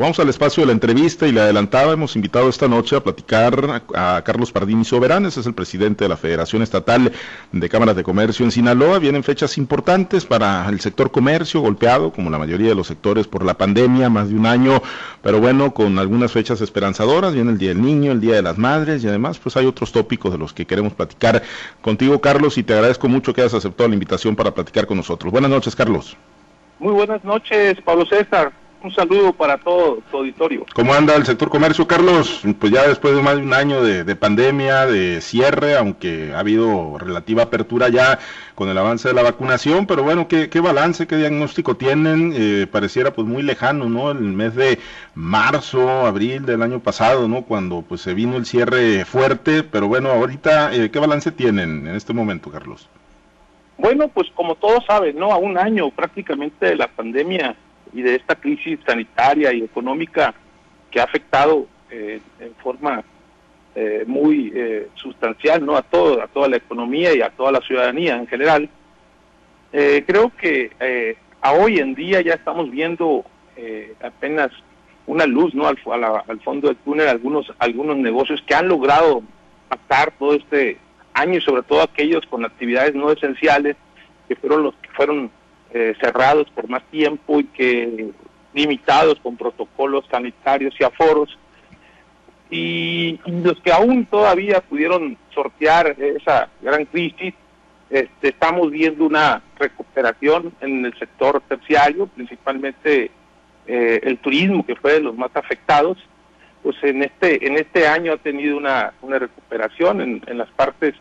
Vamos al espacio de la entrevista y le adelantaba, hemos invitado esta noche a platicar a, Carlos Pardini Soberanes, es el presidente de la Federación Estatal de Cámaras de Comercio en Sinaloa. Vienen fechas importantes para el sector comercio, golpeado como la mayoría de los sectores por la pandemia, más de un año, pero bueno, con algunas fechas esperanzadoras. Viene el Día del Niño, el Día de las Madres y además pues hay otros tópicos de los que queremos platicar contigo, Carlos, y te agradezco mucho que hayas aceptado la invitación para platicar con nosotros. Buenas noches, Carlos. Muy buenas noches, Pablo César un saludo para todo tu auditorio. ¿Cómo anda el sector comercio, Carlos? Pues ya después de más de un año de, pandemia, de cierre, aunque ha habido relativa apertura ya con el avance de la vacunación, pero bueno, ¿qué, balance, qué diagnóstico tienen? Eh, pareciera pues muy lejano, ¿no? El mes de marzo, abril del año pasado, ¿no? Cuando pues se vino el cierre fuerte, pero bueno, ahorita, eh, ¿qué balance tienen en este momento, Carlos? Bueno, pues como todos saben, ¿no? A un año prácticamente de la pandemia y de esta crisis sanitaria y económica que ha afectado eh, en forma eh, muy eh, sustancial no a todo a toda la economía y a toda la ciudadanía en general creo que a hoy en día ya estamos viendo apenas una luz no al, al, fondo del túnel algunos algunos negocios que han logrado pasar todo este año y sobre todo aquellos con actividades no esenciales que fueron los que fueron eh, cerrados por más tiempo y que limitados con protocolos sanitarios y aforos. Y, los que aún todavía pudieron sortear esa gran crisis, este, estamos viendo una recuperación en el sector terciario, principalmente eh, el turismo, que fue de los más afectados, pues en este en este año ha tenido una, una recuperación en, en las partes,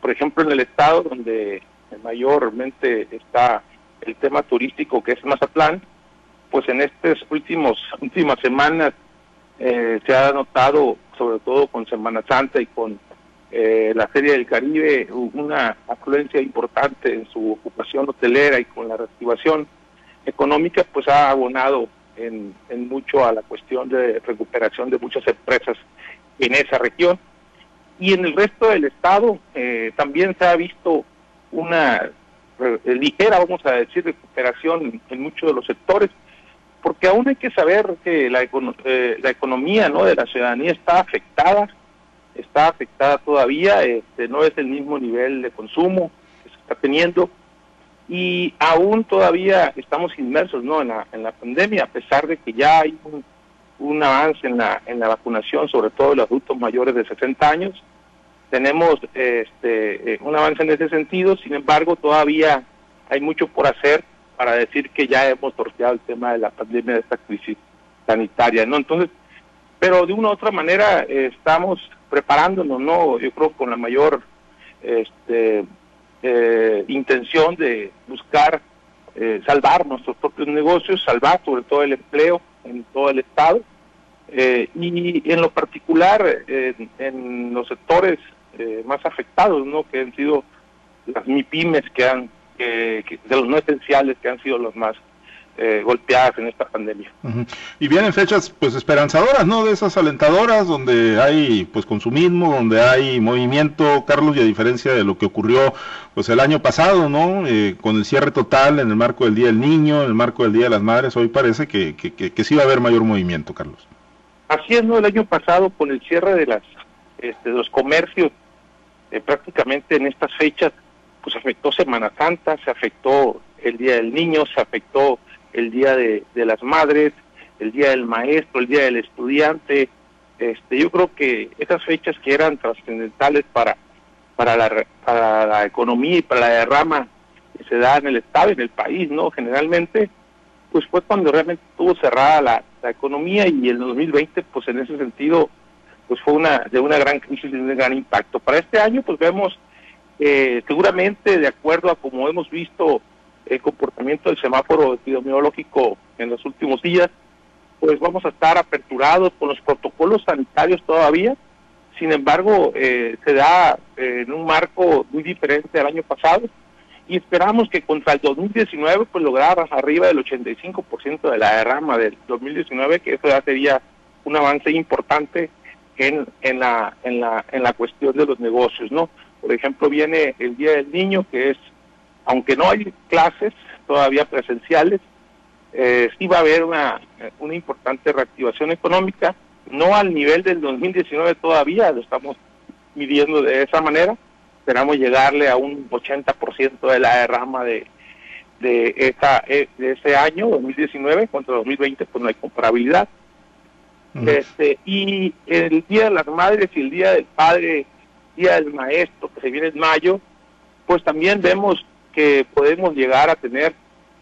por ejemplo, en el estado donde mayormente está el tema turístico que es Mazatlán, pues en estas últimos, últimas semanas eh, se ha notado, sobre todo con Semana Santa y con eh, la Feria del Caribe, una afluencia importante en su ocupación hotelera y con la reactivación económica, pues ha abonado en, en mucho a la cuestión de recuperación de muchas empresas en esa región. Y en el resto del estado eh, también se ha visto una ligera, vamos a decir, recuperación en, muchos de los sectores, porque aún hay que saber que la, eh, la economía ¿no? de la ciudadanía está afectada, está afectada todavía, este, no es el mismo nivel de consumo que se está teniendo, y aún todavía estamos inmersos ¿no? en, la, en la pandemia, a pesar de que ya hay un, un avance en la, en la vacunación, sobre todo de los adultos mayores de 60 años, tenemos este, eh, un avance en ese sentido, sin embargo todavía hay mucho por hacer para decir que ya hemos sorteado el tema de la pandemia, de esta crisis sanitaria, ¿no? Entonces, pero de una u otra manera eh, estamos preparándonos, ¿no? Yo creo con la mayor este, eh, intención de buscar salvar nuestros propios negocios, salvar sobre todo el empleo en todo el Estado. y en lo particular en los sectores eh, más afectados, ¿no? Que han sido las MIPIMES que han, de los no esenciales que han sido los más eh, golpeadas en esta pandemia. Y vienen fechas pues esperanzadoras, ¿no? De esas alentadoras donde hay pues consumismo, donde hay movimiento, Carlos, y a diferencia de lo que ocurrió pues el año pasado, ¿no? Eh, con el cierre total en el marco del Día del Niño, en el marco del Día de las Madres, hoy parece que, que, que, sí va a haber mayor movimiento, Carlos. Así es, ¿no? El año pasado con el cierre de las este, de los comercios eh, prácticamente en estas fechas pues afectó Semana Santa, se afectó el Día del Niño, se afectó el Día de, las Madres, el Día del Maestro, el Día del Estudiante. Este, yo creo que esas fechas que eran trascendentales para, para, la, para la economía y para la derrama que se da en el Estado, en el país, ¿no? Generalmente, pues fue cuando realmente estuvo cerrada la, la economía y el 2020, pues en ese sentido, pues fue una de una gran crisis y un gran impacto. Para este año, pues vemos eh, seguramente de acuerdo a como hemos visto el comportamiento del semáforo epidemiológico en los últimos días, pues vamos a estar aperturados con los protocolos sanitarios todavía. Sin embargo, eh, se da eh, en un marco muy diferente al año pasado y esperamos que contra el 2019 pues lograr arriba del 85% de la derrama del 2019, que eso ya sería un avance importante en, en, la, en, la, en la cuestión de los negocios, ¿no? Por ejemplo, viene el Día del Niño, que es, aunque no hay clases todavía presenciales, eh, sí va a haber una, una importante reactivación económica, no al nivel del 2019 todavía, lo estamos midiendo de esa manera, esperamos llegarle a un 80% de la derrama de, de, esta, eh, de ese año, 2019, contra 2020, pues no hay comparabilidad. Este, y el Día de las Madres y el Día del Padre, Día del Maestro, que se viene en mayo, pues también vemos que podemos llegar a tener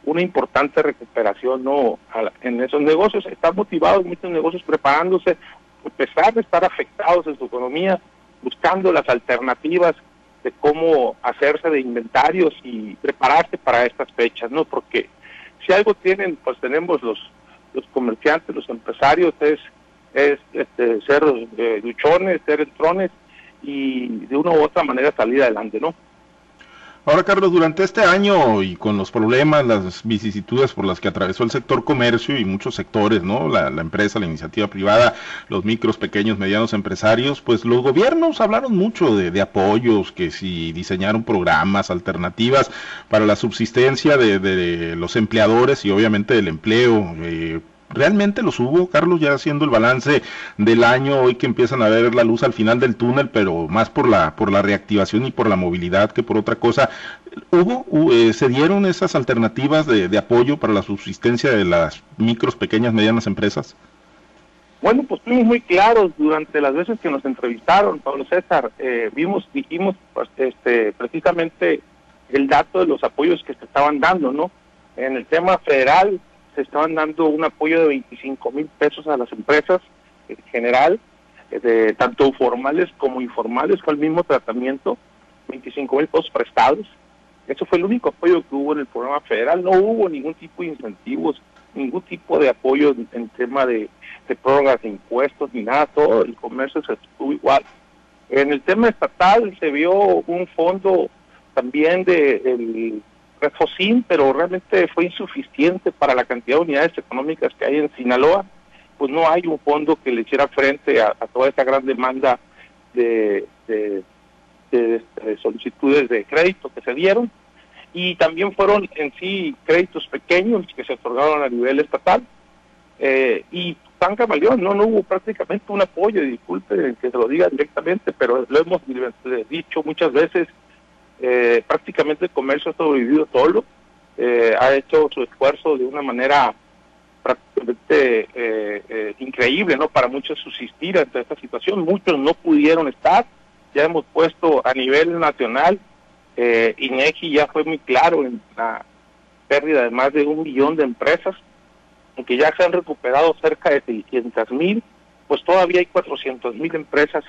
una importante recuperación no en esos negocios. Están motivados muchos negocios preparándose, a pesar de estar afectados en su economía, buscando las alternativas de cómo hacerse de inventarios y prepararse para estas fechas, ¿no? Porque si algo tienen, pues tenemos los los comerciantes, los empresarios, es, es este, ser eh, luchones, ser entrones y de una u otra manera salir adelante, ¿no? Ahora, Carlos, durante este año y con los problemas, las vicisitudes por las que atravesó el sector comercio y muchos sectores, ¿no? La, empresa, la iniciativa privada, los micros, pequeños, medianos empresarios, pues los gobiernos hablaron mucho de, apoyos, que si diseñaron programas, alternativas para la subsistencia de, de los empleadores y obviamente del empleo. Eh, realmente los hubo, Carlos, ya haciendo el balance del año, hoy que empiezan a ver la luz al final del túnel, pero más por la, por la reactivación y por la movilidad que por otra cosa. ¿Hubo, eh, se dieron esas alternativas de, apoyo para la subsistencia de las micros, pequeñas, medianas empresas? Bueno, pues fuimos muy claros durante las veces que nos entrevistaron, Pablo César, eh, vimos, dijimos pues, este, precisamente el dato de los apoyos que se estaban dando, ¿no? En el tema federal, se estaban dando un apoyo de 25 mil pesos a las empresas en general, eh, de, tanto formales como informales, fue el mismo tratamiento, 25 mil pesos prestados. Eso fue el único apoyo que hubo en el programa federal, no hubo ningún tipo de incentivos, ningún tipo de apoyo en, tema de, de prórrogas de impuestos ni nada, todo el comercio se estuvo igual. En el tema estatal se vio un fondo también de Refocin, pero realmente fue insuficiente para la cantidad de unidades económicas que hay en Sinaloa, pues no hay un fondo que le hiciera frente a, toda esta gran demanda de, solicitudes de crédito que se dieron. Y también fueron en sí créditos pequeños que se otorgaron a nivel estatal. Eh, y tan camaleón, no, no hubo prácticamente un apoyo, disculpe que se lo diga directamente, pero lo hemos dicho muchas veces, eh, prácticamente el comercio ha sobrevivido solo, eh, ha hecho su esfuerzo de una manera prácticamente eh, increíble, ¿no? Para muchos subsistir ante esta situación, muchos no pudieron estar, ya hemos puesto a nivel nacional, INEGI ya fue muy claro en la pérdida de más de un millón de empresas, aunque ya se han recuperado cerca de 600 mil, pues todavía hay 400 mil empresas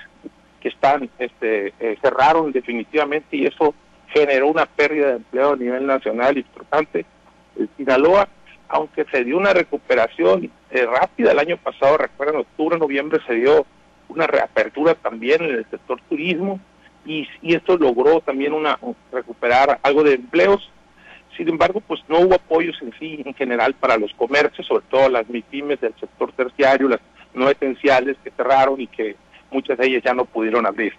que están este, cerraron definitivamente y eso generó una pérdida de empleo a nivel nacional importante. El Sinaloa, aunque se dio una recuperación eh, rápida el año pasado, recuerden, octubre, noviembre se dio una reapertura también en el sector turismo y, esto logró también una recuperar algo de empleos. Sin embargo, pues no hubo apoyos en sí en general para los comercios, sobre todo las MIPIMES del sector terciario, las no esenciales que cerraron y que muchas de ellas ya no pudieron abrir.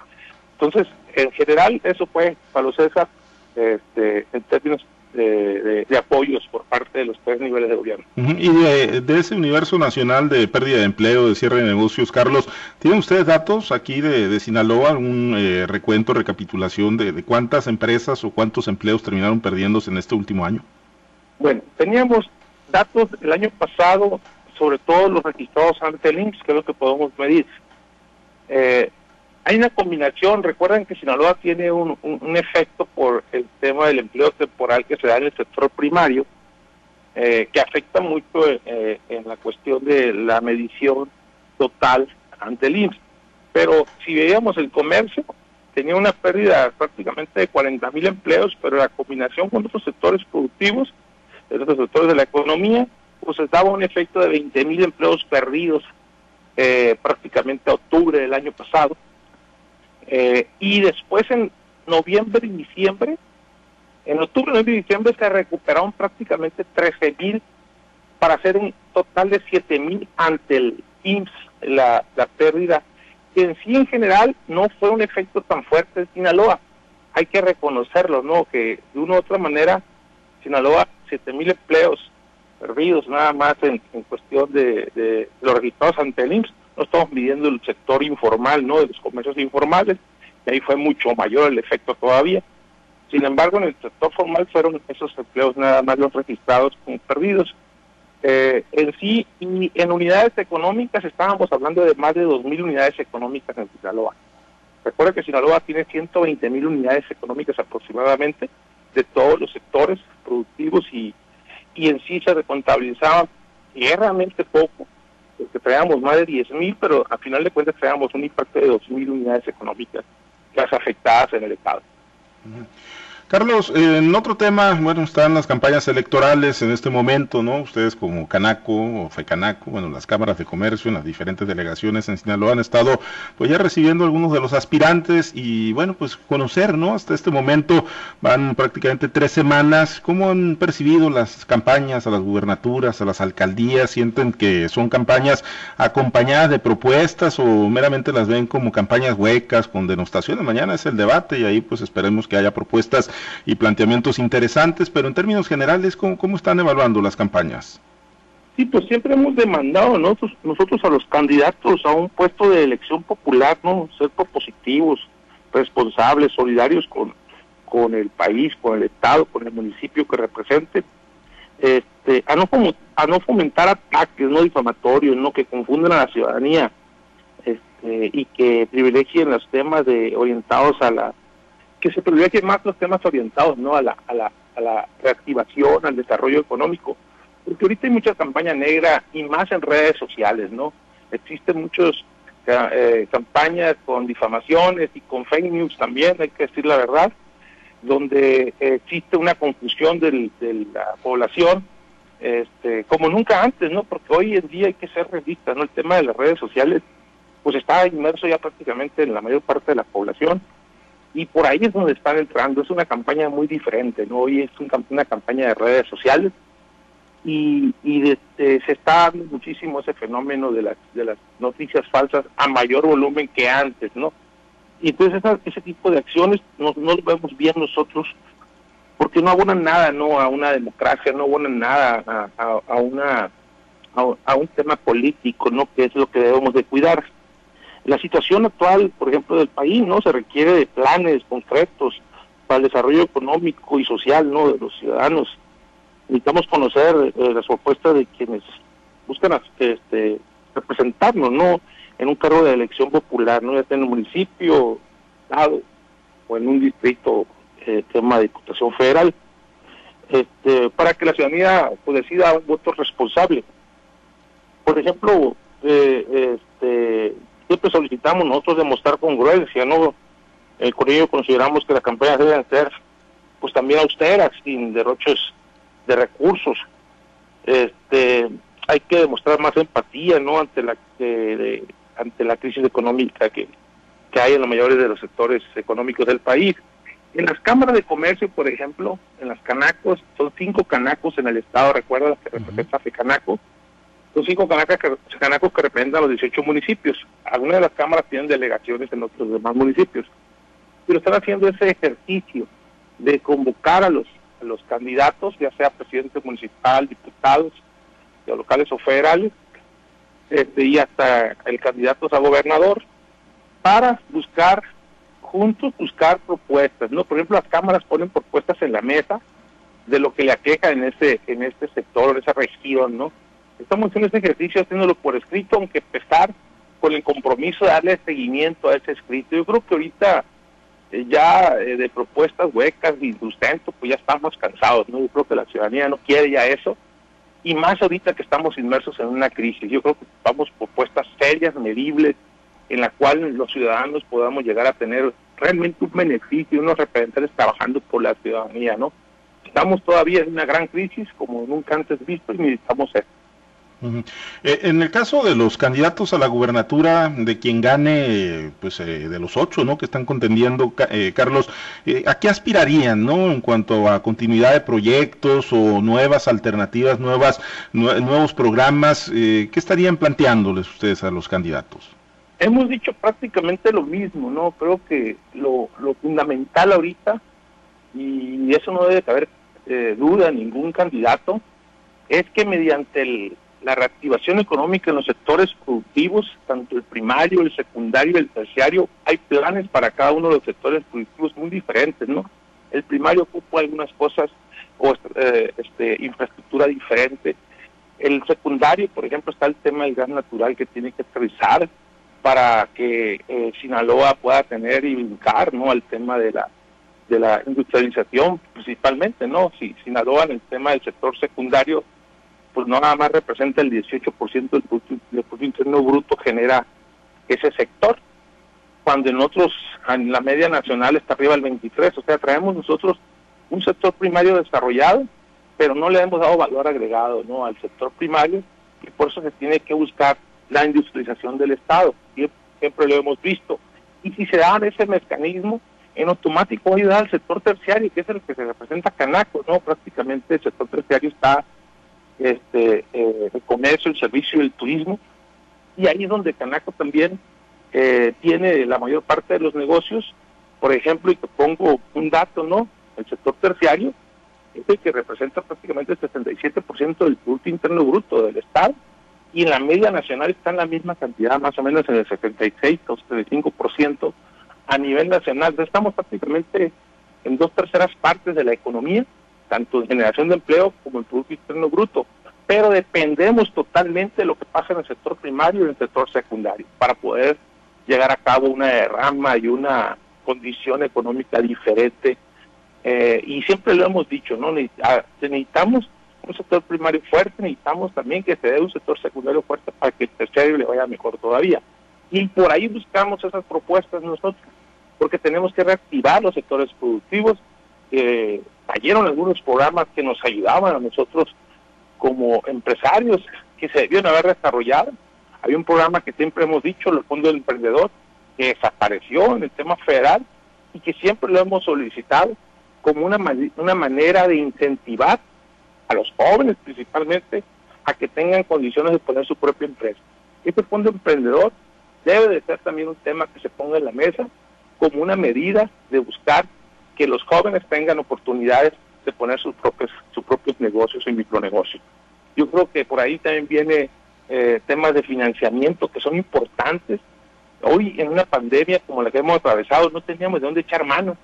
Entonces, en general, eso fue, Pablo César, este, en términos de, apoyos por parte de los tres niveles de gobierno. Y de, ese universo nacional de pérdida de empleo, de cierre de negocios, Carlos, ¿tienen ustedes datos aquí de, Sinaloa, un eh, recuento, recapitulación de, cuántas empresas o cuántos empleos terminaron perdiéndose en este último año? Bueno, teníamos datos el año pasado, sobre todo los registrados ante el IMSS, que es lo que podemos medir. Eh, hay una combinación, recuerden que Sinaloa tiene un, efecto por el tema del empleo temporal que se da en el sector primario, eh, que afecta mucho eh, en la cuestión de la medición total ante el IMSS. Pero si veíamos el comercio, tenía una pérdida prácticamente de 40 mil empleos, pero la combinación con otros sectores productivos, otros sectores de la economía, pues daba un efecto de 20 mil empleos perdidos eh, prácticamente a octubre del año pasado. Eh, y después en noviembre y diciembre, en octubre, noviembre y diciembre se recuperaron prácticamente 13 mil para hacer un total de 7 mil ante el IMSS, la, la pérdida, que en sí en general no fue un efecto tan fuerte en Sinaloa. Hay que reconocerlo, ¿no? Que de una u otra manera, Sinaloa, 7 mil empleos perdidos nada más en, cuestión de, los registrados ante el IMSS, no estamos midiendo el sector informal, ¿no? De los comercios informales, y ahí fue mucho mayor el efecto todavía. Sin embargo, en el sector formal fueron esos empleos nada más los registrados como perdidos. Eh, en sí, y en unidades económicas estábamos hablando de más de 2.000 unidades económicas en Sinaloa. Recuerda que Sinaloa tiene 120.000 unidades económicas aproximadamente de todos los sectores productivos y, y en sí se recontabilizaban realmente poco, porque traíamos más de 10.000, pero al final de cuentas traíamos un impacto de 2.000 unidades económicas las afectadas en el Estado. Carlos, en otro tema, bueno, están las campañas electorales en este momento, ¿no? Ustedes como Canaco o FECANACO, bueno, las cámaras de comercio en las diferentes delegaciones en Sinaloa han estado pues ya recibiendo algunos de los aspirantes y bueno, pues conocer, ¿no? Hasta este momento van prácticamente tres semanas. ¿Cómo han percibido las campañas a las gubernaturas, a las alcaldías? ¿Sienten que son campañas acompañadas de propuestas o meramente las ven como campañas huecas con denostaciones? Mañana es el debate y ahí pues esperemos que haya propuestas y planteamientos interesantes, pero en términos generales, ¿cómo, cómo están evaluando las campañas? Sí, pues siempre hemos demandado nosotros, nosotros a los candidatos a un puesto de elección popular, ¿no? Ser propositivos, responsables, solidarios con, con el país, con el Estado, con el municipio que represente, este, a no a no fomentar ataques no difamatorios, no que confunden a la ciudadanía, este, y que privilegien los temas de orientados a la que se privilegien más los temas orientados ¿no? a, la, a, la, a la reactivación, al desarrollo económico. Porque ahorita hay mucha campaña negra y más en redes sociales, ¿no? Existen muchas eh, campañas con difamaciones y con fake news también, hay que decir la verdad, donde existe una confusión de la población, este, como nunca antes, ¿no? Porque hoy en día hay que ser realistas, ¿no? El tema de las redes sociales, pues está inmerso ya prácticamente en la mayor parte de la población y por ahí es donde están entrando. Es una campaña muy diferente, ¿no? Hoy es una campaña de redes sociales y, y este, se está dando muchísimo ese fenómeno de las, de las noticias falsas a mayor volumen que antes, ¿no? Y entonces ese tipo de acciones no, no vemos bien nosotros porque no abonan nada, ¿no? A una democracia, no abonan nada a, a, una a un tema político, ¿no? Que es lo que debemos de cuidar. La situación actual, por ejemplo, del país, ¿no? Se requiere de planes concretos para el desarrollo económico y social, ¿no? De los ciudadanos. Necesitamos conocer eh, las propuestas de quienes buscan este, representarnos, ¿no? En un cargo de elección popular, ¿no? Ya sea en el municipio, estado o en un distrito, eh, tema de diputación federal, este, para que la ciudadanía pues, decida un voto responsable. Por ejemplo, eh, este, siempre solicitamos nosotros demostrar congruencia, ¿no? Eh, con ello consideramos que las campañas deben ser pues también austeras, sin derroches de recursos. Este, hay que demostrar más empatía, ¿no? Ante la ante la crisis económica que, que hay en los mayores de los sectores económicos del país. En las cámaras de comercio, por ejemplo, en las canacos, son cinco canacos en el estado, recuerda que representa uh Canaco, son cinco canacos que, canacos que representan los 18 municipios. Algunas de las cámaras tienen delegaciones en otros demás municipios. Pero están haciendo ese ejercicio de convocar a los, a los candidatos, ya sea presidente municipal, diputados, locales o federales, este, y hasta el candidato a gobernador, para buscar juntos, buscar propuestas. ¿no? Por ejemplo, las cámaras ponen propuestas en la mesa de lo que le aqueja en ese, en este sector, en esa región, ¿no? Estamos haciendo este ejercicio haciéndolo por escrito, aunque empezar con el compromiso de darle seguimiento a ese escrito. Yo creo que ahorita eh, ya eh, de propuestas huecas, de sustento, pues ya estamos cansados, ¿no? Yo creo que la ciudadanía no quiere ya eso, y más ahorita que estamos inmersos en una crisis. Yo creo que vamos propuestas serias, medibles, en la cual los ciudadanos podamos llegar a tener realmente un beneficio, unos representantes trabajando por la ciudadanía, ¿no? Estamos todavía en una gran crisis como nunca antes visto y necesitamos esto. Eh, en el caso de los candidatos a la gubernatura, de quien gane, pues eh, de los ocho, ¿no? Que están contendiendo, eh, Carlos, ¿a qué aspirarían, ¿no? En cuanto a continuidad de proyectos o nuevas alternativas, nuevas, nuevos programas, ¿qué estarían planteándoles ustedes a los candidatos? Hemos dicho prácticamente lo mismo, ¿no? Creo que lo, lo fundamental ahorita, y eso no debe haber duda ningún candidato, es que mediante la reactivación económica en los sectores productivos, tanto el primario, el secundario el terciario, hay planes para cada uno de los sectores productivos muy diferentes, ¿no? El primario ocupa algunas cosas o eh, este, infraestructura diferente. El secundario, por ejemplo, está el tema del gas natural que tiene que aterrizar para que eh, Sinaloa pueda tener y brincar ¿no? al tema de la de la industrialización principalmente, ¿no? Si Sinaloa en el tema del sector secundario, pues no nada más representa el 18% del Producto, del Interno Bruto genera ese sector, cuando en otros, en la media nacional está arriba del 23%, o sea, traemos nosotros un sector primario desarrollado, pero no le hemos dado valor agregado, ¿no? Al sector primario, y por eso se tiene que buscar la industrialización del Estado, siempre lo hemos visto, y si se da ese mecanismo, en automático va ayudar al sector terciario, que es el que se representa Canaco, ¿no? Prácticamente el sector terciario está este, eh, el comercio, el servicio y el turismo, y ahí es donde Canaco también eh, tiene la mayor parte de los negocios, por ejemplo, y te pongo un dato, ¿no? El sector terciario es que representa prácticamente el 77% del Producto Interno Bruto del Estado, y en la media nacional está en la misma cantidad, más o menos en el 76 o 75%, a nivel nacional. Estamos prácticamente en dos terceras partes de la economía, tanto en generación de empleo como en Producto Interno Bruto, pero dependemos totalmente de lo que pasa en el sector primario y en el sector secundario para poder llegar a cabo una derrama y una condición económica diferente. Eh, y siempre lo hemos dicho, ¿no? Necesitamos un sector primario fuerte, necesitamos también que se dé un sector secundario fuerte para que el terciario le vaya mejor todavía. Y por ahí buscamos esas propuestas nosotros porque tenemos que reactivar los sectores productivos. Eh, cayeron algunos programas que nos ayudaban a nosotros como empresarios que se debieron haber desarrollado. Había un programa que siempre hemos dicho, el Fondo del Emprendedor, que desapareció en el tema federal y que siempre lo hemos solicitado como una, una manera de incentivar a los jóvenes principalmente a que tengan condiciones de poner su propia empresa. Este Fondo Emprendedor debe de ser también un tema que se ponga en la mesa como una medida de buscar que los jóvenes tengan oportunidades de poner sus propios, sus propios negocios y micronegocios. Yo creo que por ahí también viene eh, temas de financiamiento que son importantes. Hoy en una pandemia como la que hemos atravesado no teníamos de dónde echar mano.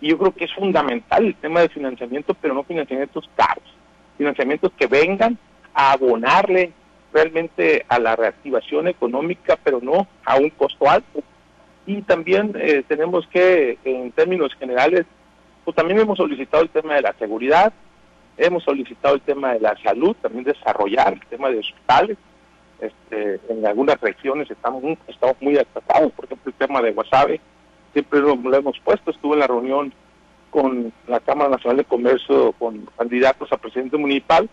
Y yo creo que es fundamental el tema de financiamiento, pero no financiamientos caros. Financiamientos que vengan a abonarle realmente a la reactivación económica, pero no a un costo alto y también eh, tenemos que, en términos generales, pues también hemos solicitado el tema de la seguridad, hemos solicitado el tema de la salud, también desarrollar el tema de hospitales. Este, en algunas regiones estamos, estamos muy atrasados, por ejemplo, el tema de Guasave, siempre lo, hemos puesto, estuve en la reunión con la Cámara Nacional de Comercio, con candidatos a presidente municipal,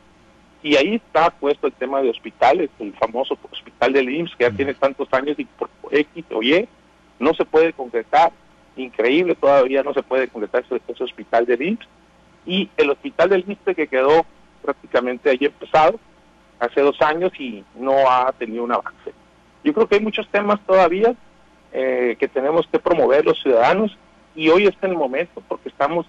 y ahí está puesto el tema de hospitales, el famoso hospital del IMSS, que ya tiene tantos años y por X o Y, no se puede concretar, increíble todavía no se puede concretar ese, hospital de IMSS y el hospital del IMSS que quedó prácticamente ahí empezado hace dos años y no ha tenido un avance. Yo creo que hay muchos temas todavía eh, que tenemos que promover los ciudadanos y hoy está el momento porque estamos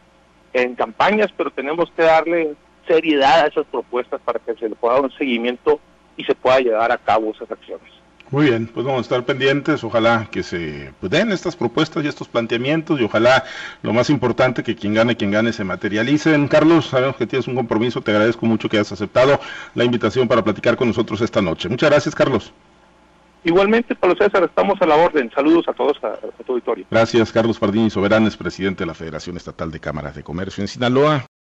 en campañas, pero tenemos que darle seriedad a esas propuestas para que se le pueda dar un seguimiento y se pueda llevar a cabo esas acciones. Muy bien, pues vamos a estar pendientes, ojalá que se pues, den estas propuestas y estos planteamientos y ojalá lo más importante que quien gane, quien gane se materialicen. Carlos, sabemos que tienes un compromiso, te agradezco mucho que hayas aceptado la invitación para platicar con nosotros esta noche. Muchas gracias, Carlos. Igualmente, Pablo César, estamos a la orden. Saludos a todos, a, tu auditorio. Gracias, Carlos Pardini Soberanes, presidente de la Federación Estatal de Cámaras de Comercio en Sinaloa.